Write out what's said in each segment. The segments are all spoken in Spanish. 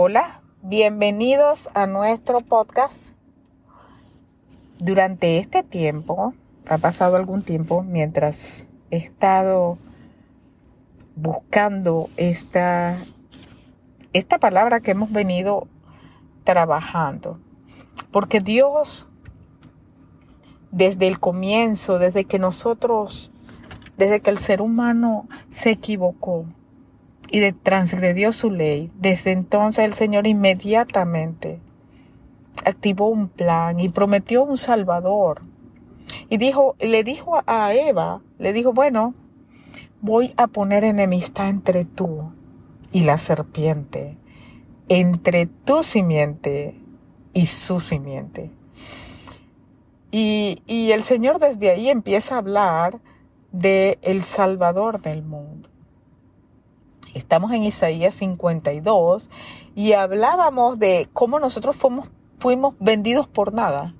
Hola, bienvenidos a nuestro podcast. Durante este tiempo, ha pasado algún tiempo mientras he estado buscando esta, esta palabra que hemos venido trabajando. Porque Dios, desde el comienzo, desde que nosotros, desde que el ser humano se equivocó, y transgredió su ley. Desde entonces el Señor inmediatamente activó un plan y prometió un Salvador. Y dijo, le dijo a Eva, le dijo, bueno, voy a poner enemistad entre tú y la serpiente, entre tu simiente y su simiente. Y, y el Señor desde ahí empieza a hablar de el Salvador del mundo. Estamos en Isaías 52 y hablábamos de cómo nosotros fuimos, fuimos vendidos por nada.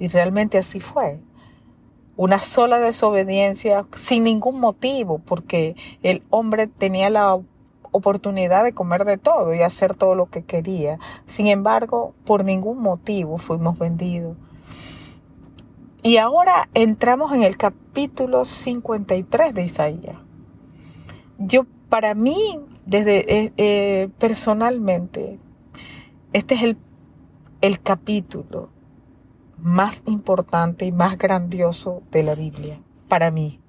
Y realmente así fue. Una sola desobediencia sin ningún motivo, porque el hombre tenía la oportunidad de comer de todo y hacer todo lo que quería. Sin embargo, por ningún motivo fuimos vendidos. Y ahora entramos en el capítulo 53 de Isaías. Yo para mí, desde eh, eh, personalmente, este es el, el capítulo más importante y más grandioso de la Biblia, para mí.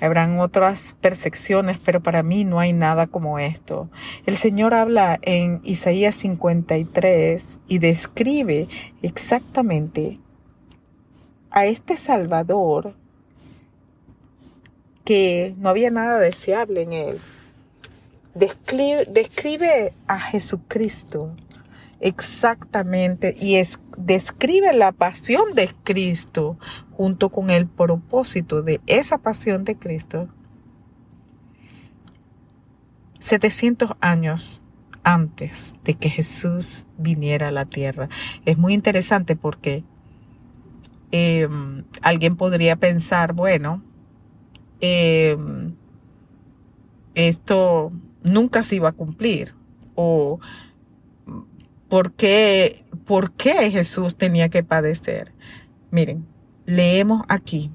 Habrán otras percepciones, pero para mí no hay nada como esto. El Señor habla en Isaías 53 y describe exactamente a este Salvador que no había nada deseable en él. Describe, describe a Jesucristo exactamente y es, describe la pasión de Cristo junto con el propósito de esa pasión de Cristo 700 años antes de que Jesús viniera a la tierra. Es muy interesante porque em, alguien podría pensar, bueno, Em, esto nunca se iba a cumplir o ¿por qué, por qué Jesús tenía que padecer. Miren, leemos aquí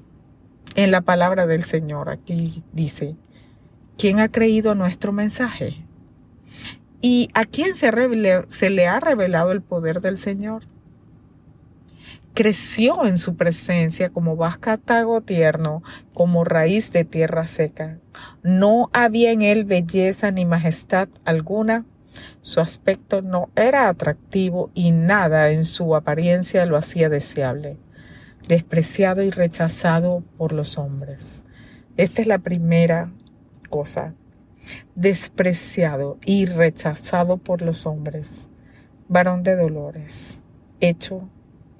en la palabra del Señor, aquí dice, ¿quién ha creído nuestro mensaje? ¿Y a quién se, se le ha revelado el poder del Señor? Creció en su presencia como vascatago tierno, como raíz de tierra seca. No había en él belleza ni majestad alguna. Su aspecto no era atractivo y nada en su apariencia lo hacía deseable, despreciado y rechazado por los hombres. Esta es la primera cosa, despreciado y rechazado por los hombres, varón de dolores, hecho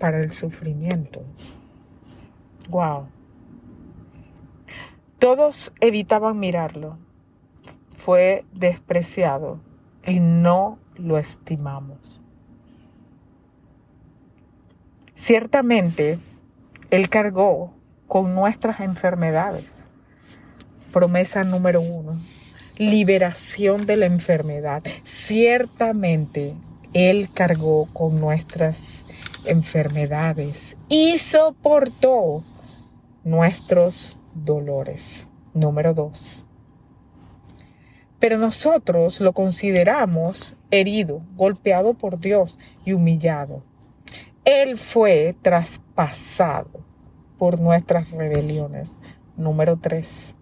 para el sufrimiento. Wow. Todos evitaban mirarlo. Fue despreciado y no lo estimamos. Ciertamente, Él cargó con nuestras enfermedades. Promesa número uno, liberación de la enfermedad. Ciertamente, Él cargó con nuestras enfermedades y soportó nuestros dolores. Número dos. Pero nosotros lo consideramos herido, golpeado por Dios y humillado. Él fue traspasado por nuestras rebeliones. Número tres.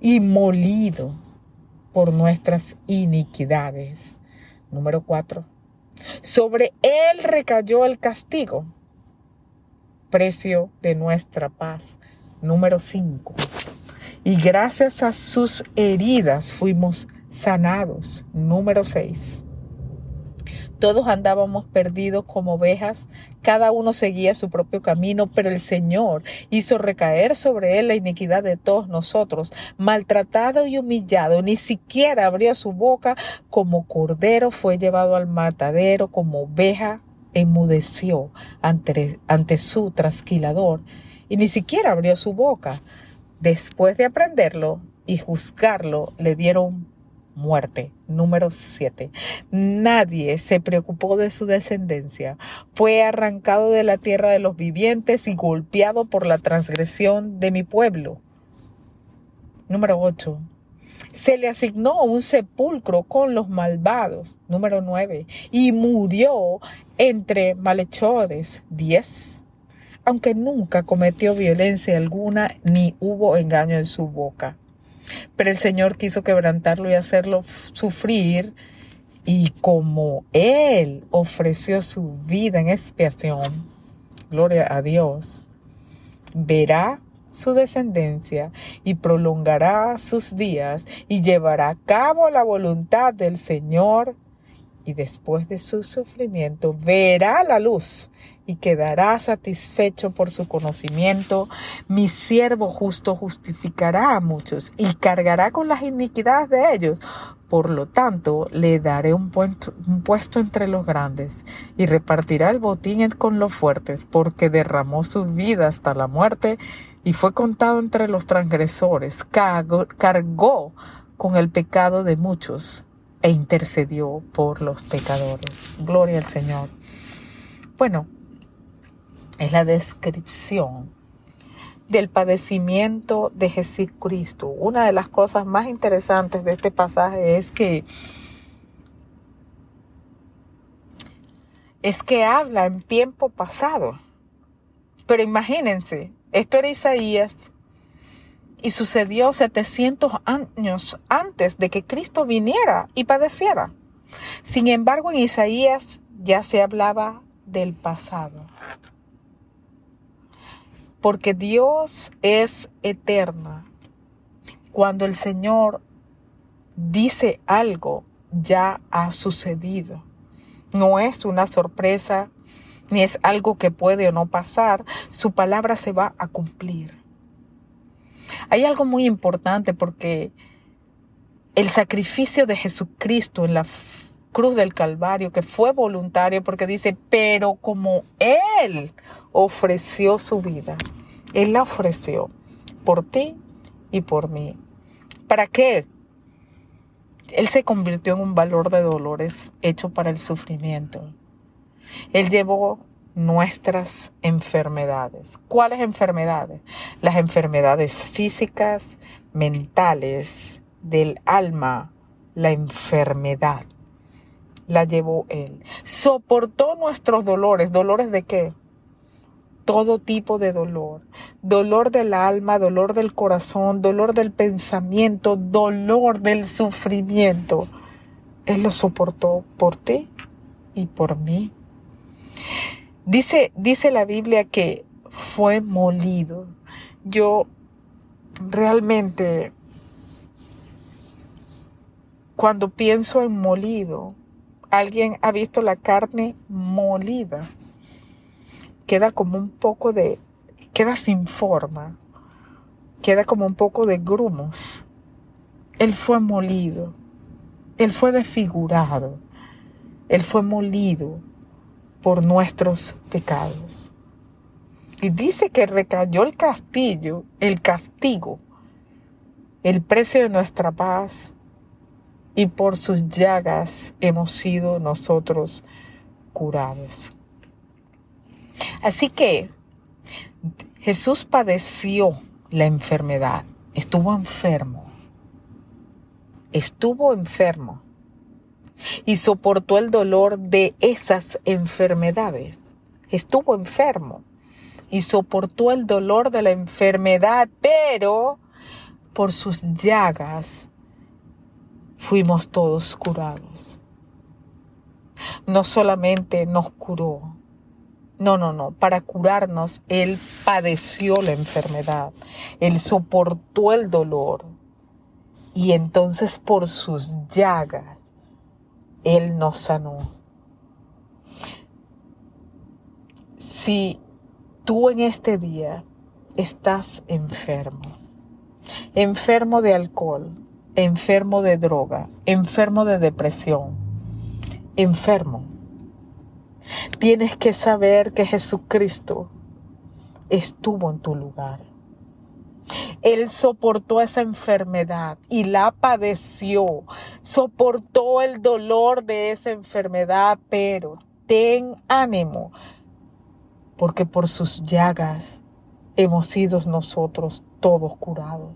Y molido por nuestras iniquidades. Número cuatro sobre él recayó el castigo, precio de nuestra paz. Número 5. Y gracias a sus heridas fuimos sanados. Número 6. Todos andábamos perdidos como ovejas, cada uno seguía su propio camino, pero el Señor hizo recaer sobre él la iniquidad de todos nosotros. Maltratado y humillado, ni siquiera abrió su boca, como cordero fue llevado al matadero, como oveja enmudeció ante, ante su trasquilador, y ni siquiera abrió su boca. Después de aprenderlo y juzgarlo, le dieron muerte. Número 7. Nadie se preocupó de su descendencia. Fue arrancado de la tierra de los vivientes y golpeado por la transgresión de mi pueblo. Número 8. Se le asignó un sepulcro con los malvados. Número 9. Y murió entre malhechores. 10. Aunque nunca cometió violencia alguna ni hubo engaño en su boca. Pero el Señor quiso quebrantarlo y hacerlo sufrir. Y como Él ofreció su vida en expiación, gloria a Dios, verá su descendencia y prolongará sus días y llevará a cabo la voluntad del Señor y después de su sufrimiento verá la luz y quedará satisfecho por su conocimiento. Mi siervo justo justificará a muchos y cargará con las iniquidades de ellos. Por lo tanto, le daré un puesto, entre los grandes y repartirá el botín con los fuertes, porque derramó su vida hasta la muerte y fue contado entre los transgresores. cargó con el pecado de muchos e intercedió por los pecadores. Gloria al Señor. Bueno, es la descripción del padecimiento de Jesucristo. Una de las cosas más interesantes de este pasaje es que es que habla en tiempo pasado. Pero imagínense, esto era Isaías y sucedió 700 años antes de que Cristo viniera y padeciera. Sin embargo, en Isaías ya se hablaba del pasado. Porque Dios es eterna. Cuando el Señor dice algo, ya ha sucedido. No es una sorpresa, ni es algo que puede o no pasar. Su palabra se va a cumplir. Hay algo muy importante porque el sacrificio de Jesucristo en la cruz del Calvario, que fue voluntario, porque dice, pero como Él ofreció su vida, Él la ofreció por ti y por mí. ¿Para qué? Él se convirtió en un valor de dolores hecho para el sufrimiento. Él llevó nuestras enfermedades. ¿Cuáles enfermedades? Las enfermedades físicas, mentales, del alma, la enfermedad. La llevó Él. Soportó nuestros dolores. ¿Dolores de qué? Todo tipo de dolor. Dolor del alma, dolor del corazón, dolor del pensamiento, dolor del sufrimiento. Él lo soportó por ti y por mí. Dice, dice la Biblia que fue molido. Yo realmente, cuando pienso en molido, alguien ha visto la carne molida. Queda como un poco de, queda sin forma, queda como un poco de grumos. Él fue molido, él fue desfigurado, él fue molido por nuestros pecados. Y dice que recayó el castillo, el castigo, el precio de nuestra paz, y por sus llagas hemos sido nosotros curados. Así que Jesús padeció la enfermedad, estuvo enfermo, estuvo enfermo y soportó el dolor de esas enfermedades. Estuvo enfermo y soportó el dolor de la enfermedad, pero por sus llagas fuimos todos curados. No solamente nos curó, no, no, no, para curarnos Él padeció la enfermedad, Él soportó el dolor y entonces por sus llagas él nos sanó. Si tú en este día estás enfermo, enfermo de alcohol, enfermo de droga, enfermo de depresión, enfermo, tienes que saber que Jesucristo estuvo en tu lugar. Él soportó esa enfermedad y la padeció. Soportó el dolor de esa enfermedad, pero ten ánimo, porque por sus llagas hemos sido nosotros todos curados.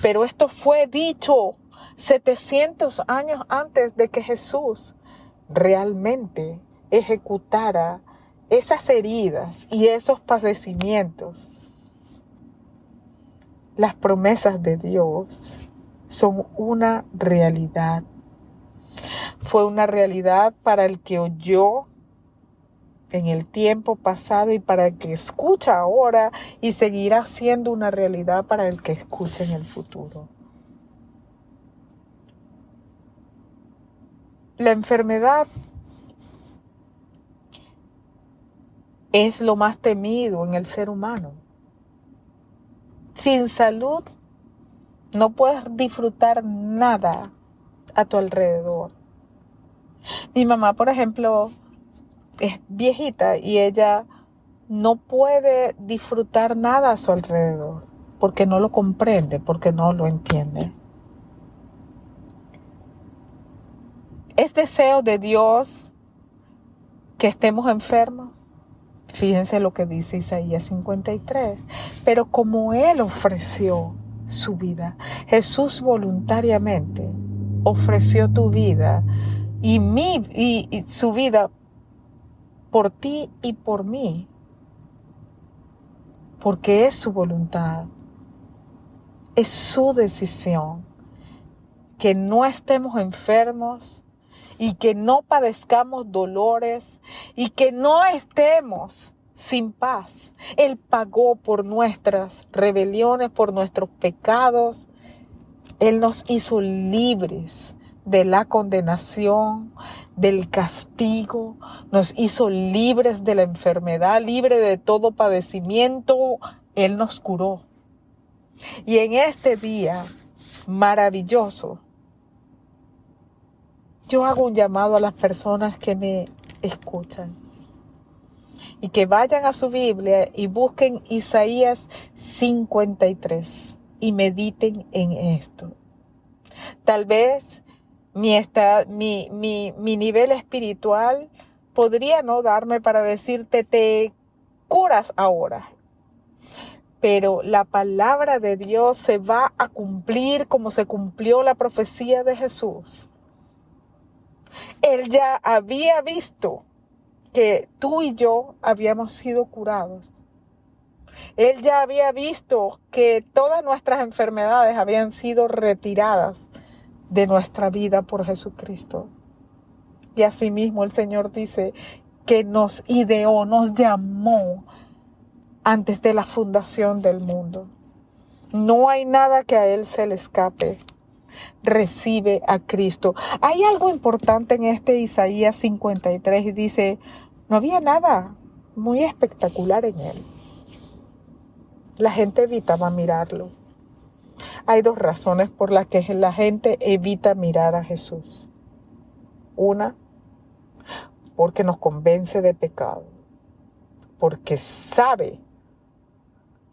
Pero esto fue dicho 700 años antes de que Jesús realmente ejecutara esas heridas y esos padecimientos. Las promesas de Dios son una realidad. Fue una realidad para el que oyó en el tiempo pasado y para el que escucha ahora y seguirá siendo una realidad para el que escucha en el futuro. La enfermedad es lo más temido en el ser humano. Sin salud no puedes disfrutar nada a tu alrededor. Mi mamá, por ejemplo, es viejita y ella no puede disfrutar nada a su alrededor porque no lo comprende, porque no lo entiende. Es deseo de Dios que estemos enfermos. Fíjense lo que dice Isaías 53. Pero como Él ofreció su vida, Jesús voluntariamente ofreció tu vida y, mi, y su vida por ti y por mí, porque es su voluntad, es su decisión, que no estemos enfermos y que no padezcamos dolores y que no estemos sin paz. Él pagó por nuestras rebeliones, por nuestros pecados. Él nos hizo libres de la condenación, del castigo, nos hizo libres de la enfermedad, libre de todo padecimiento. Él nos curó. Y en este día maravilloso, yo hago un llamado a las personas que me escuchan y que vayan a su Biblia y busquen Isaías 53 y mediten en esto. Tal vez mi, mi, mi, mi nivel espiritual podría no darme para decirte te curas ahora. Pero la palabra de Dios se va a cumplir como se cumplió la profecía de Jesús. Él ya había visto que tú y yo habíamos sido curados. Él ya había visto que todas nuestras enfermedades habían sido retiradas de nuestra vida por Jesucristo. Y asimismo el Señor dice que nos ideó, nos llamó antes de la fundación del mundo. No hay nada que a Él se le escape. Recibe a Cristo. Hay algo importante en este Isaías 53 y dice, no había nada muy espectacular en Él. La gente evitaba mirarlo. Hay dos razones por las que la gente evita mirar a Jesús. Una, porque nos convence de pecado, porque sabe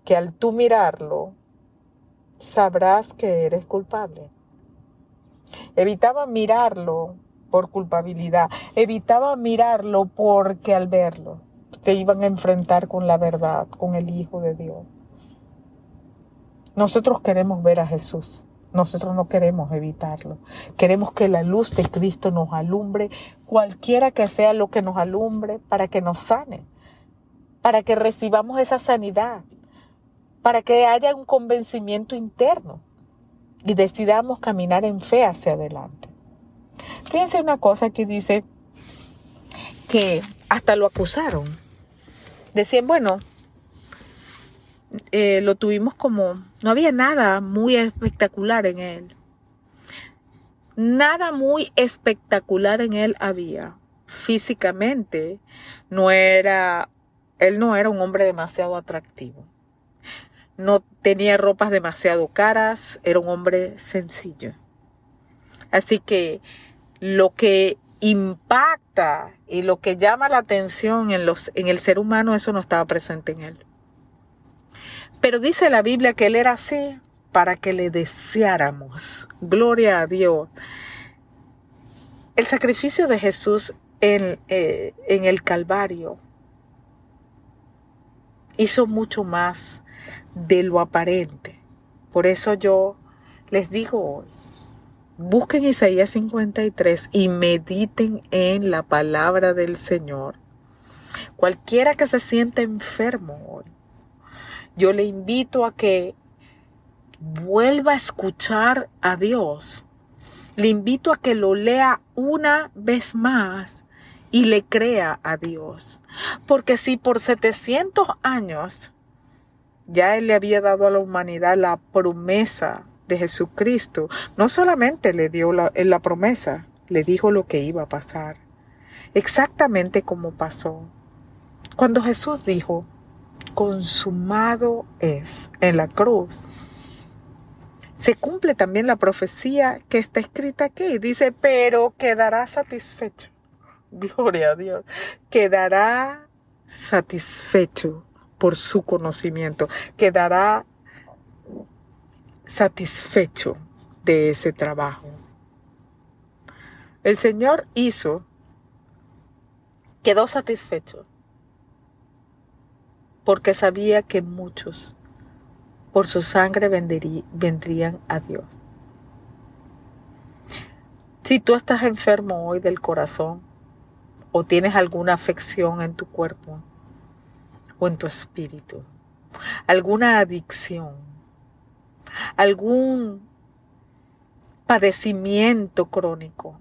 que al tú mirarlo, sabrás que eres culpable. Evitaba mirarlo por culpabilidad, evitaba mirarlo porque al verlo se iban a enfrentar con la verdad, con el Hijo de Dios. Nosotros queremos ver a Jesús. Nosotros no queremos evitarlo. Queremos que la luz de Cristo nos alumbre, cualquiera que sea lo que nos alumbre, para que nos sane, para que recibamos esa sanidad, para que haya un convencimiento interno y decidamos caminar en fe hacia adelante. Fíjense una cosa que dice que hasta lo acusaron. Decían, bueno, eh, lo tuvimos como, no había nada muy espectacular en él. Nada muy espectacular en él había. Físicamente, no era, él no era un hombre demasiado atractivo. No tenía ropas demasiado caras, era un hombre sencillo. Así que lo que impacta y lo que llama la atención en, los, en el ser humano, eso no estaba presente en él. Pero dice la Biblia que Él era así para que le deseáramos. Gloria a Dios. El sacrificio de Jesús en, eh, en el Calvario hizo mucho más de lo aparente. Por eso yo les digo hoy, busquen Isaías 53 y mediten en la palabra del Señor. Cualquiera que se sienta enfermo hoy, yo le invito a que vuelva a escuchar a Dios. Le invito a que lo lea una vez más y le crea a Dios. Porque si por 700 años ya Él le había dado a la humanidad la promesa de Jesucristo, no solamente le dio la, la promesa, le dijo lo que iba a pasar, exactamente como pasó. Cuando Jesús dijo, consumado es en la cruz, se cumple también la profecía que está escrita aquí. Dice, pero quedará satisfecho. Gloria a Dios. Quedará satisfecho por su conocimiento. Quedará satisfecho de ese trabajo. El Señor hizo, quedó satisfecho, porque sabía que muchos por su sangre vendrían a Dios. Si tú estás enfermo hoy del corazón o tienes alguna afección en tu cuerpo en tu espíritu, alguna adicción, algún padecimiento crónico,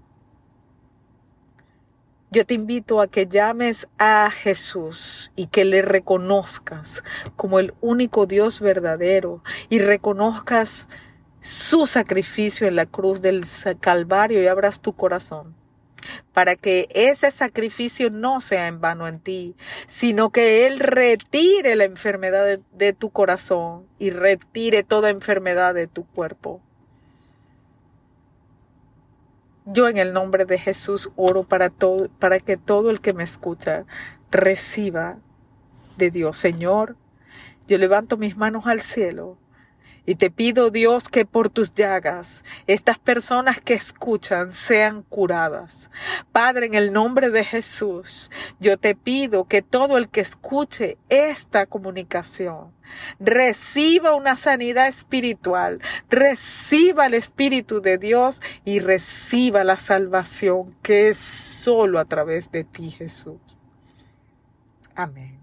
yo te invito a que llames a Jesús y que le reconozcas como el único Dios verdadero y reconozcas su sacrificio en la cruz del Calvario y abras tu corazón para que ese sacrificio no sea en vano en ti, sino que Él retire la enfermedad de, tu corazón y retire toda enfermedad de tu cuerpo. Yo en el nombre de Jesús oro para todo, para que todo el que me escucha reciba de Dios. Señor, yo levanto mis manos al cielo y te pido, Dios, que por tus llagas estas personas que escuchan sean curadas. Padre, en el nombre de Jesús, yo te pido que todo el que escuche esta comunicación reciba una sanidad espiritual, reciba el Espíritu de Dios y reciba la salvación que es solo a través de ti, Jesús. Amén.